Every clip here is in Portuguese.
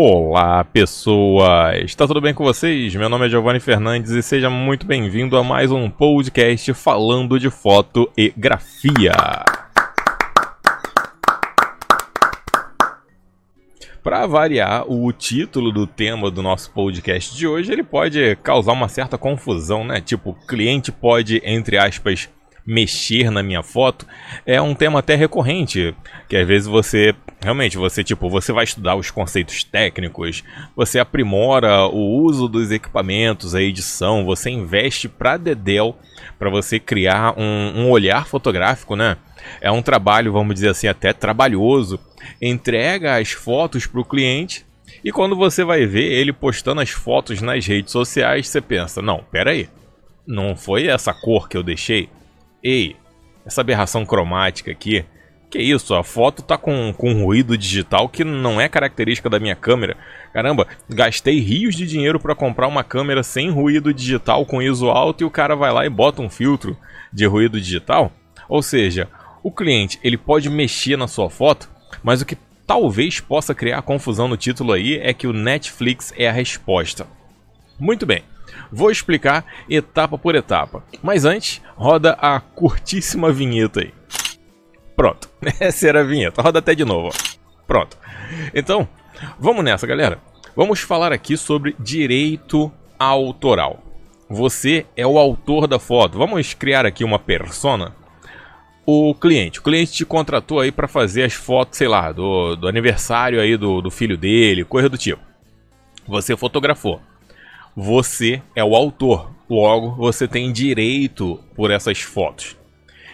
Olá, pessoas! Está tudo bem com vocês? Meu nome é Giovanni Fernandes e seja muito bem-vindo a mais um podcast falando de foto e grafia. Para variar, o título do tema do nosso podcast de hoje, ele pode causar uma certa confusão, né? Tipo, cliente pode, entre aspas, mexer na minha foto é um tema até recorrente, que às vezes você realmente você tipo, você vai estudar os conceitos técnicos, você aprimora o uso dos equipamentos, a edição, você investe para dedel para você criar um, um olhar fotográfico, né? É um trabalho, vamos dizer assim, até trabalhoso. Entrega as fotos para o cliente e quando você vai ver ele postando as fotos nas redes sociais, você pensa: não, pera aí, não foi essa cor que eu deixei? Ei, essa aberração cromática aqui. Que isso, a foto tá com, com ruído digital que não é característica da minha câmera. Caramba, gastei rios de dinheiro para comprar uma câmera sem ruído digital com ISO alto e o cara vai lá e bota um filtro de ruído digital? Ou seja, o cliente ele pode mexer na sua foto, mas o que talvez possa criar confusão no título aí é que o Netflix é a resposta. Muito bem. Vou explicar etapa por etapa. Mas antes, roda a curtíssima vinheta aí. Pronto, essa era a vinheta. Roda até de novo. Pronto. Então, vamos nessa, galera. Vamos falar aqui sobre direito autoral. Você é o autor da foto. Vamos criar aqui uma persona. O cliente. O cliente te contratou aí para fazer as fotos, sei lá, do, do aniversário aí do, do filho dele, coisa do tipo. Você fotografou você é o autor. Logo, você tem direito por essas fotos.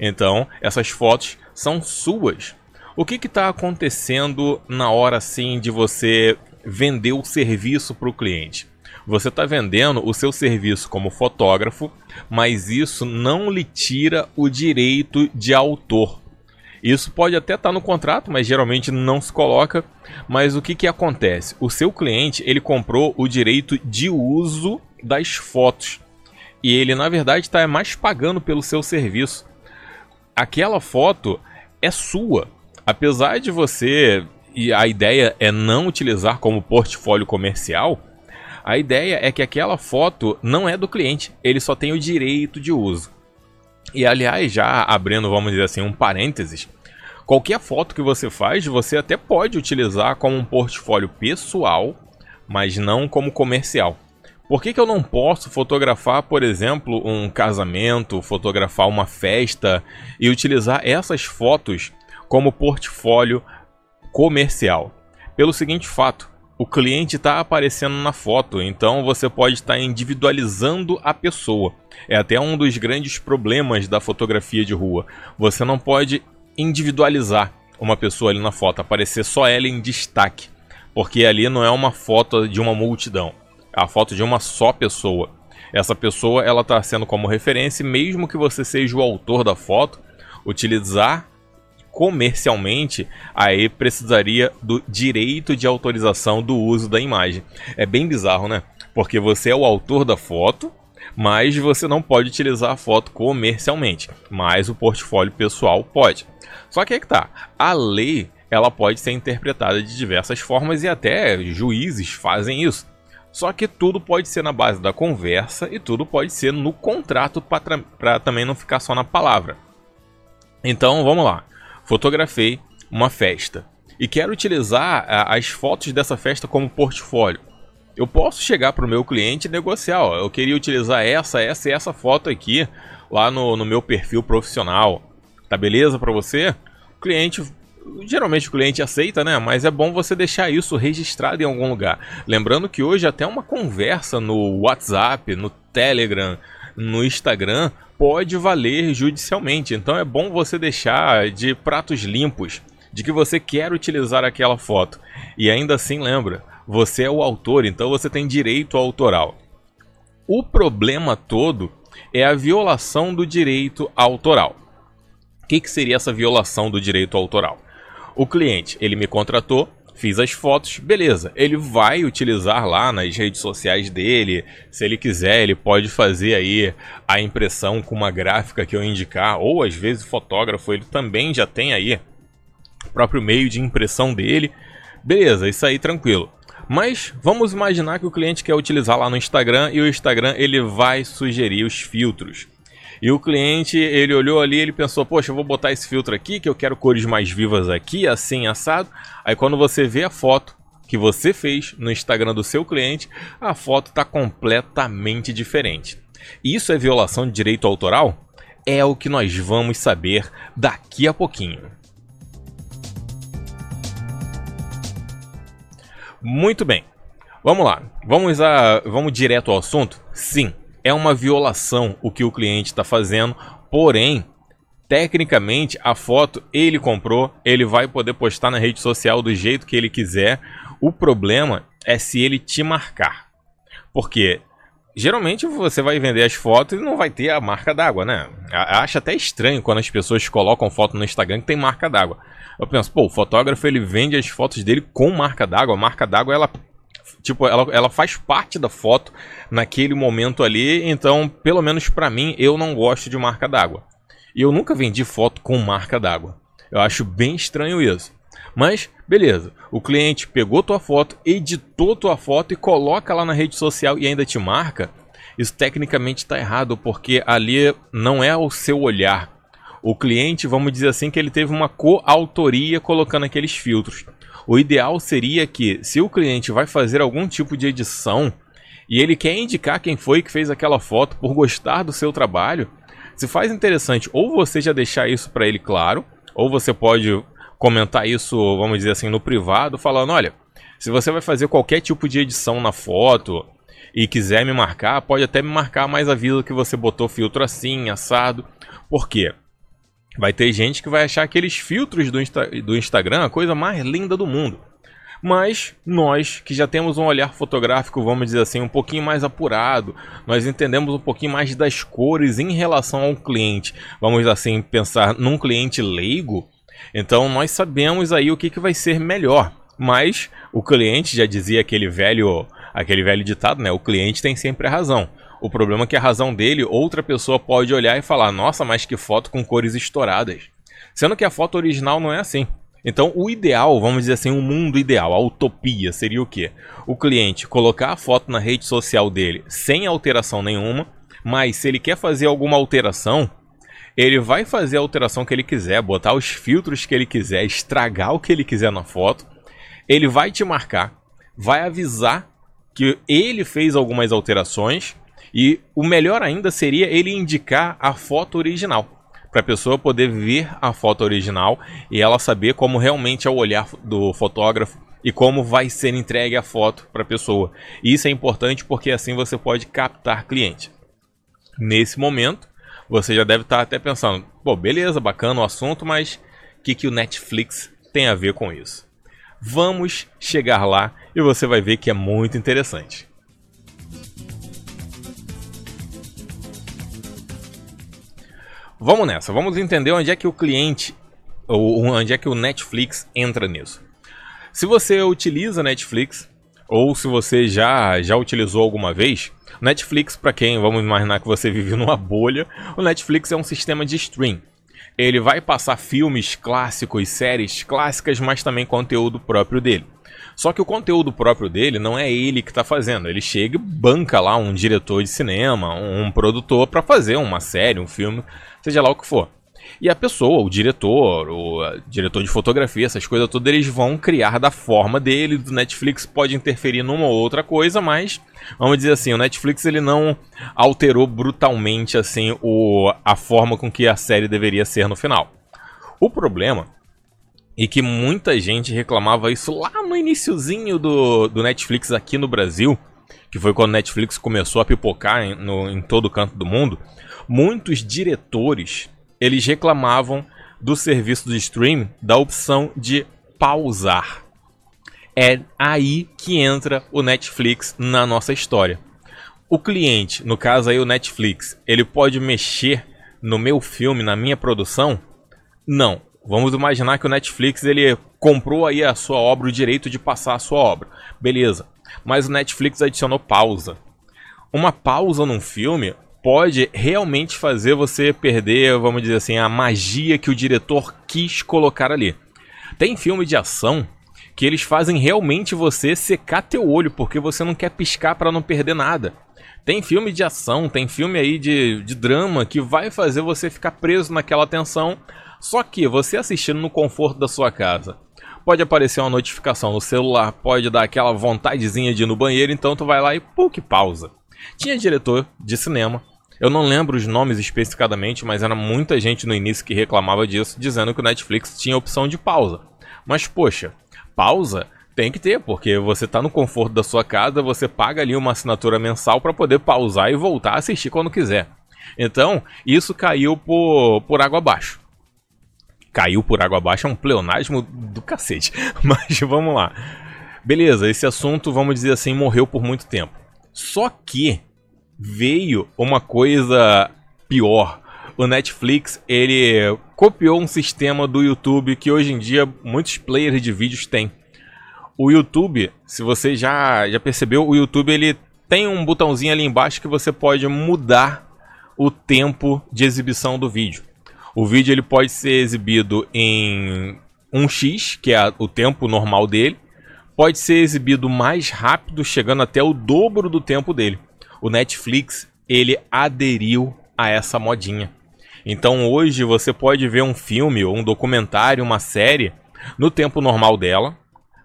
Então, essas fotos são suas. O que está acontecendo na hora assim de você vender o serviço para o cliente? Você está vendendo o seu serviço como fotógrafo, mas isso não lhe tira o direito de autor. Isso pode até estar tá no contrato, mas geralmente não se coloca. Mas o que, que acontece? O seu cliente ele comprou o direito de uso das fotos. E ele, na verdade, está mais pagando pelo seu serviço. Aquela foto é sua. Apesar de você. E a ideia é não utilizar como portfólio comercial. A ideia é que aquela foto não é do cliente, ele só tem o direito de uso. E aliás, já abrindo, vamos dizer assim, um parênteses, Qualquer foto que você faz, você até pode utilizar como um portfólio pessoal, mas não como comercial. Por que, que eu não posso fotografar, por exemplo, um casamento, fotografar uma festa e utilizar essas fotos como portfólio comercial? Pelo seguinte fato: o cliente está aparecendo na foto, então você pode estar tá individualizando a pessoa. É até um dos grandes problemas da fotografia de rua. Você não pode individualizar uma pessoa ali na foto, aparecer só ela em destaque, porque ali não é uma foto de uma multidão, é a foto de uma só pessoa. Essa pessoa ela está sendo como referência, mesmo que você seja o autor da foto, utilizar comercialmente, aí precisaria do direito de autorização do uso da imagem. É bem bizarro, né? Porque você é o autor da foto, mas você não pode utilizar a foto comercialmente, mas o portfólio pessoal pode. Só que é que tá, a lei ela pode ser interpretada de diversas formas e até juízes fazem isso. Só que tudo pode ser na base da conversa e tudo pode ser no contrato para também não ficar só na palavra. Então vamos lá. Fotografei uma festa e quero utilizar as fotos dessa festa como portfólio. Eu posso chegar para o meu cliente e negociar. Ó, eu queria utilizar essa, essa e essa foto aqui lá no, no meu perfil profissional. Tá beleza para você? O cliente geralmente o cliente aceita, né? Mas é bom você deixar isso registrado em algum lugar. Lembrando que hoje até uma conversa no WhatsApp, no Telegram, no Instagram pode valer judicialmente. Então é bom você deixar de pratos limpos de que você quer utilizar aquela foto. E ainda assim lembra, você é o autor, então você tem direito autoral. O problema todo é a violação do direito autoral. O que, que seria essa violação do direito autoral? O cliente, ele me contratou, fiz as fotos, beleza. Ele vai utilizar lá nas redes sociais dele. Se ele quiser, ele pode fazer aí a impressão com uma gráfica que eu indicar, ou às vezes o fotógrafo ele também já tem aí o próprio meio de impressão dele. Beleza, isso aí tranquilo. Mas vamos imaginar que o cliente quer utilizar lá no Instagram e o Instagram ele vai sugerir os filtros. E o cliente, ele olhou ali, ele pensou, poxa, eu vou botar esse filtro aqui, que eu quero cores mais vivas aqui, assim, assado. Aí quando você vê a foto que você fez no Instagram do seu cliente, a foto está completamente diferente. Isso é violação de direito autoral? É o que nós vamos saber daqui a pouquinho. Muito bem. Vamos lá. Vamos, a, vamos direto ao assunto? Sim, é uma violação o que o cliente está fazendo, porém, tecnicamente, a foto ele comprou, ele vai poder postar na rede social do jeito que ele quiser. O problema é se ele te marcar. Porque geralmente você vai vender as fotos e não vai ter a marca d'água, né? Acho até estranho quando as pessoas colocam foto no Instagram que tem marca d'água. Eu penso, pô, o fotógrafo ele vende as fotos dele com marca d'água. A marca d'água ela tipo, ela, ela faz parte da foto naquele momento ali, então, pelo menos para mim, eu não gosto de marca d'água. E eu nunca vendi foto com marca d'água. Eu acho bem estranho isso. Mas, beleza. O cliente pegou tua foto, editou tua foto e coloca lá na rede social e ainda te marca. Isso tecnicamente está errado, porque ali não é o seu olhar. O cliente, vamos dizer assim, que ele teve uma coautoria colocando aqueles filtros. O ideal seria que, se o cliente vai fazer algum tipo de edição e ele quer indicar quem foi que fez aquela foto por gostar do seu trabalho, se faz interessante ou você já deixar isso para ele claro, ou você pode comentar isso, vamos dizer assim, no privado, falando: olha, se você vai fazer qualquer tipo de edição na foto e quiser me marcar, pode até me marcar, mas avisa que você botou filtro assim, assado. Por quê? Vai ter gente que vai achar aqueles filtros do, Insta do Instagram a coisa mais linda do mundo. Mas nós, que já temos um olhar fotográfico, vamos dizer assim, um pouquinho mais apurado, nós entendemos um pouquinho mais das cores em relação ao cliente. Vamos assim pensar num cliente leigo, então nós sabemos aí o que, que vai ser melhor. Mas o cliente já dizia aquele velho, aquele velho ditado, né? O cliente tem sempre a razão. O problema é que a razão dele, outra pessoa pode olhar e falar: "Nossa, mas que foto com cores estouradas". Sendo que a foto original não é assim. Então, o ideal, vamos dizer assim, o um mundo ideal, a utopia seria o quê? O cliente colocar a foto na rede social dele sem alteração nenhuma, mas se ele quer fazer alguma alteração, ele vai fazer a alteração que ele quiser, botar os filtros que ele quiser, estragar o que ele quiser na foto. Ele vai te marcar, vai avisar que ele fez algumas alterações e o melhor ainda seria ele indicar a foto original para a pessoa poder ver a foto original e ela saber como realmente é o olhar do fotógrafo e como vai ser entregue a foto para a pessoa. Isso é importante porque assim você pode captar cliente. Nesse momento, você já deve estar tá até pensando: pô, beleza, bacana o assunto, mas o que, que o Netflix tem a ver com isso? Vamos chegar lá e você vai ver que é muito interessante. Vamos nessa, vamos entender onde é que o cliente, ou onde é que o Netflix entra nisso. Se você utiliza Netflix, ou se você já, já utilizou alguma vez, Netflix, para quem vamos imaginar que você vive numa bolha, o Netflix é um sistema de stream. Ele vai passar filmes clássicos, séries clássicas, mas também conteúdo próprio dele. Só que o conteúdo próprio dele não é ele que está fazendo. Ele chega e banca lá um diretor de cinema, um produtor para fazer uma série, um filme, seja lá o que for. E a pessoa, o diretor, o diretor de fotografia, essas coisas todas, eles vão criar da forma dele. O Netflix pode interferir numa ou outra coisa, mas vamos dizer assim, o Netflix ele não alterou brutalmente assim o, a forma com que a série deveria ser no final. O problema e que muita gente reclamava isso lá no iníciozinho do, do Netflix aqui no Brasil, que foi quando o Netflix começou a pipocar em, no, em todo canto do mundo, muitos diretores eles reclamavam do serviço de stream da opção de pausar. É aí que entra o Netflix na nossa história. O cliente, no caso aí o Netflix, ele pode mexer no meu filme, na minha produção? Não. Vamos imaginar que o Netflix ele comprou aí a sua obra, o direito de passar a sua obra. Beleza. Mas o Netflix adicionou pausa. Uma pausa num filme pode realmente fazer você perder, vamos dizer assim, a magia que o diretor quis colocar ali. Tem filme de ação que eles fazem realmente você secar teu olho, porque você não quer piscar para não perder nada. Tem filme de ação, tem filme aí de, de drama que vai fazer você ficar preso naquela tensão. Só que você assistindo no conforto da sua casa, pode aparecer uma notificação no celular, pode dar aquela vontadezinha de ir no banheiro, então tu vai lá e puk, pausa. Tinha diretor de cinema eu não lembro os nomes especificadamente, mas era muita gente no início que reclamava disso, dizendo que o Netflix tinha opção de pausa. Mas poxa, pausa tem que ter, porque você está no conforto da sua casa, você paga ali uma assinatura mensal para poder pausar e voltar a assistir quando quiser. Então, isso caiu por, por água abaixo. Caiu por água abaixo é um pleonasmo do cacete. Mas vamos lá. Beleza, esse assunto, vamos dizer assim, morreu por muito tempo. Só que veio uma coisa pior. O Netflix, ele copiou um sistema do YouTube que hoje em dia muitos players de vídeos têm. O YouTube, se você já, já percebeu, o YouTube ele tem um botãozinho ali embaixo que você pode mudar o tempo de exibição do vídeo. O vídeo ele pode ser exibido em 1x, que é o tempo normal dele, pode ser exibido mais rápido, chegando até o dobro do tempo dele o Netflix ele aderiu a essa modinha. Então hoje você pode ver um filme, ou um documentário, uma série no tempo normal dela,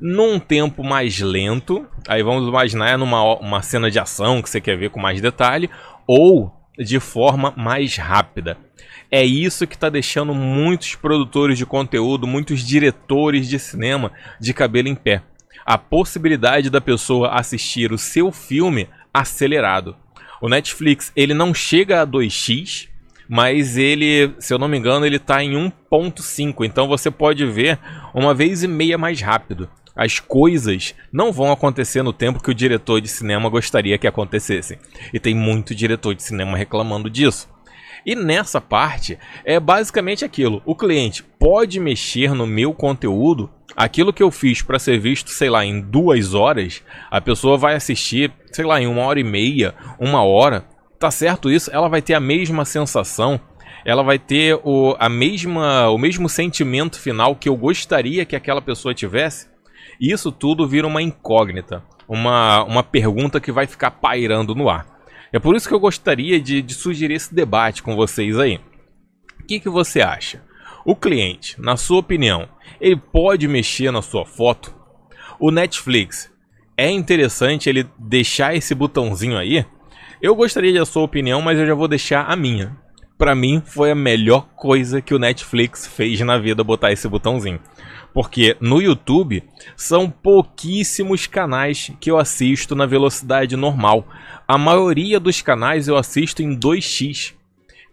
num tempo mais lento. Aí vamos imaginar numa uma cena de ação que você quer ver com mais detalhe, ou de forma mais rápida. É isso que está deixando muitos produtores de conteúdo, muitos diretores de cinema de cabelo em pé. A possibilidade da pessoa assistir o seu filme acelerado. O Netflix, ele não chega a 2x, mas ele, se eu não me engano, ele está em 1.5, então você pode ver uma vez e meia mais rápido. As coisas não vão acontecer no tempo que o diretor de cinema gostaria que acontecessem. E tem muito diretor de cinema reclamando disso. E nessa parte é basicamente aquilo: o cliente pode mexer no meu conteúdo aquilo que eu fiz para ser visto, sei lá, em duas horas, a pessoa vai assistir, sei lá, em uma hora e meia, uma hora. Tá certo isso? Ela vai ter a mesma sensação, ela vai ter o, a mesma, o mesmo sentimento final que eu gostaria que aquela pessoa tivesse. Isso tudo vira uma incógnita, uma, uma pergunta que vai ficar pairando no ar. É por isso que eu gostaria de, de sugerir esse debate com vocês aí. O que, que você acha? O cliente, na sua opinião, ele pode mexer na sua foto? O Netflix, é interessante ele deixar esse botãozinho aí? Eu gostaria da sua opinião, mas eu já vou deixar a minha. Para mim, foi a melhor coisa que o Netflix fez na vida botar esse botãozinho. Porque no YouTube são pouquíssimos canais que eu assisto na velocidade normal. A maioria dos canais eu assisto em 2x.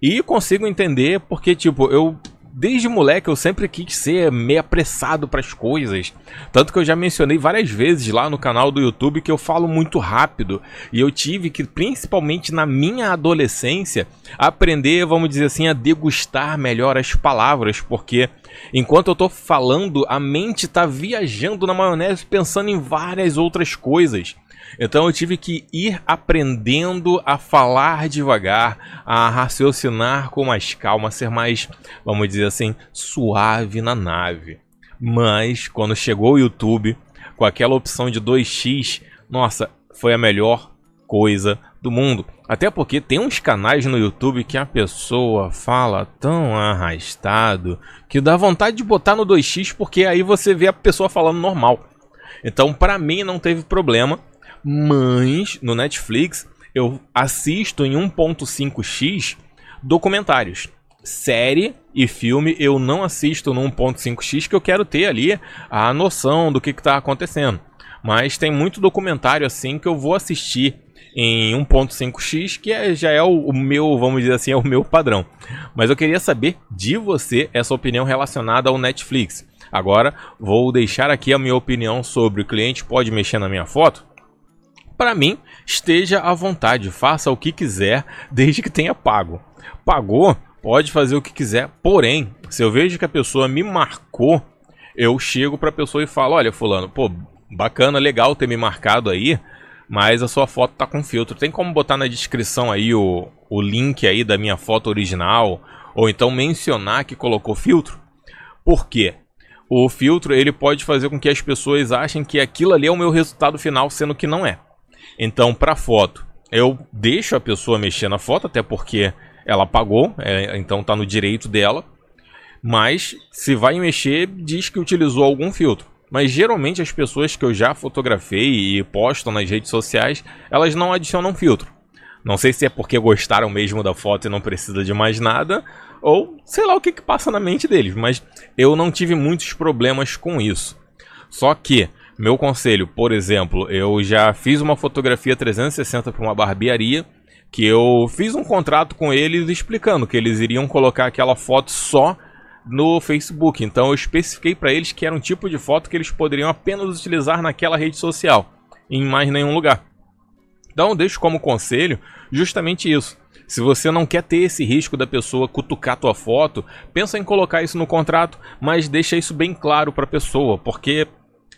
E consigo entender porque, tipo, eu desde moleque eu sempre quis ser meio apressado para as coisas. Tanto que eu já mencionei várias vezes lá no canal do YouTube que eu falo muito rápido. E eu tive que, principalmente na minha adolescência, aprender, vamos dizer assim, a degustar melhor as palavras. Porque enquanto eu tô falando, a mente tá viajando na maionese pensando em várias outras coisas. Então eu tive que ir aprendendo a falar devagar, a raciocinar com mais calma, ser mais, vamos dizer assim, suave na nave. Mas quando chegou o YouTube, com aquela opção de 2x, nossa, foi a melhor coisa do mundo. Até porque tem uns canais no YouTube que a pessoa fala tão arrastado que dá vontade de botar no 2x porque aí você vê a pessoa falando normal. Então, para mim não teve problema mas no Netflix eu assisto em 1.5x documentários. Série e filme eu não assisto no 1.5x que eu quero ter ali a noção do que está acontecendo. Mas tem muito documentário assim que eu vou assistir em 1.5x, que é, já é o, o, meu, vamos dizer assim, é o meu padrão. Mas eu queria saber de você essa opinião relacionada ao Netflix. Agora vou deixar aqui a minha opinião sobre o cliente pode mexer na minha foto. Para mim, esteja à vontade, faça o que quiser, desde que tenha pago. Pagou, pode fazer o que quiser, porém, se eu vejo que a pessoa me marcou, eu chego para a pessoa e falo: Olha, Fulano, pô, bacana, legal ter me marcado aí, mas a sua foto tá com filtro. Tem como botar na descrição aí o, o link aí da minha foto original? Ou então mencionar que colocou filtro? Por quê? o filtro ele pode fazer com que as pessoas achem que aquilo ali é o meu resultado final, sendo que não é. Então, para foto, eu deixo a pessoa mexer na foto, até porque ela pagou, é, então está no direito dela. Mas se vai mexer, diz que utilizou algum filtro. Mas geralmente as pessoas que eu já fotografei e postam nas redes sociais, elas não adicionam filtro. Não sei se é porque gostaram mesmo da foto e não precisa de mais nada, ou sei lá o que, que passa na mente deles, mas eu não tive muitos problemas com isso. Só que, meu conselho, por exemplo, eu já fiz uma fotografia 360 para uma barbearia, que eu fiz um contrato com eles explicando que eles iriam colocar aquela foto só no Facebook. Então eu especifiquei para eles que era um tipo de foto que eles poderiam apenas utilizar naquela rede social, em mais nenhum lugar. Então eu deixo como conselho justamente isso. Se você não quer ter esse risco da pessoa cutucar tua foto, pensa em colocar isso no contrato, mas deixa isso bem claro para a pessoa, porque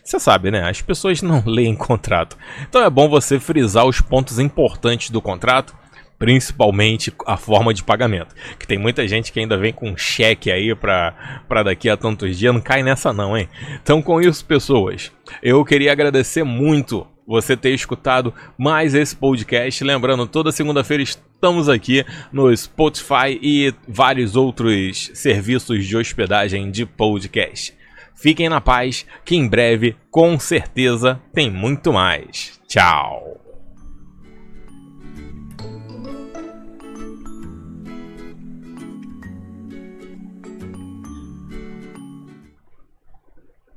você sabe, né? As pessoas não leem contrato. Então é bom você frisar os pontos importantes do contrato, principalmente a forma de pagamento. Que tem muita gente que ainda vem com cheque aí para daqui a tantos dias, não cai nessa não, hein? Então com isso, pessoas, eu queria agradecer muito você ter escutado mais esse podcast. Lembrando, toda segunda-feira estamos aqui no Spotify e vários outros serviços de hospedagem de podcast. Fiquem na paz, que em breve, com certeza, tem muito mais. Tchau!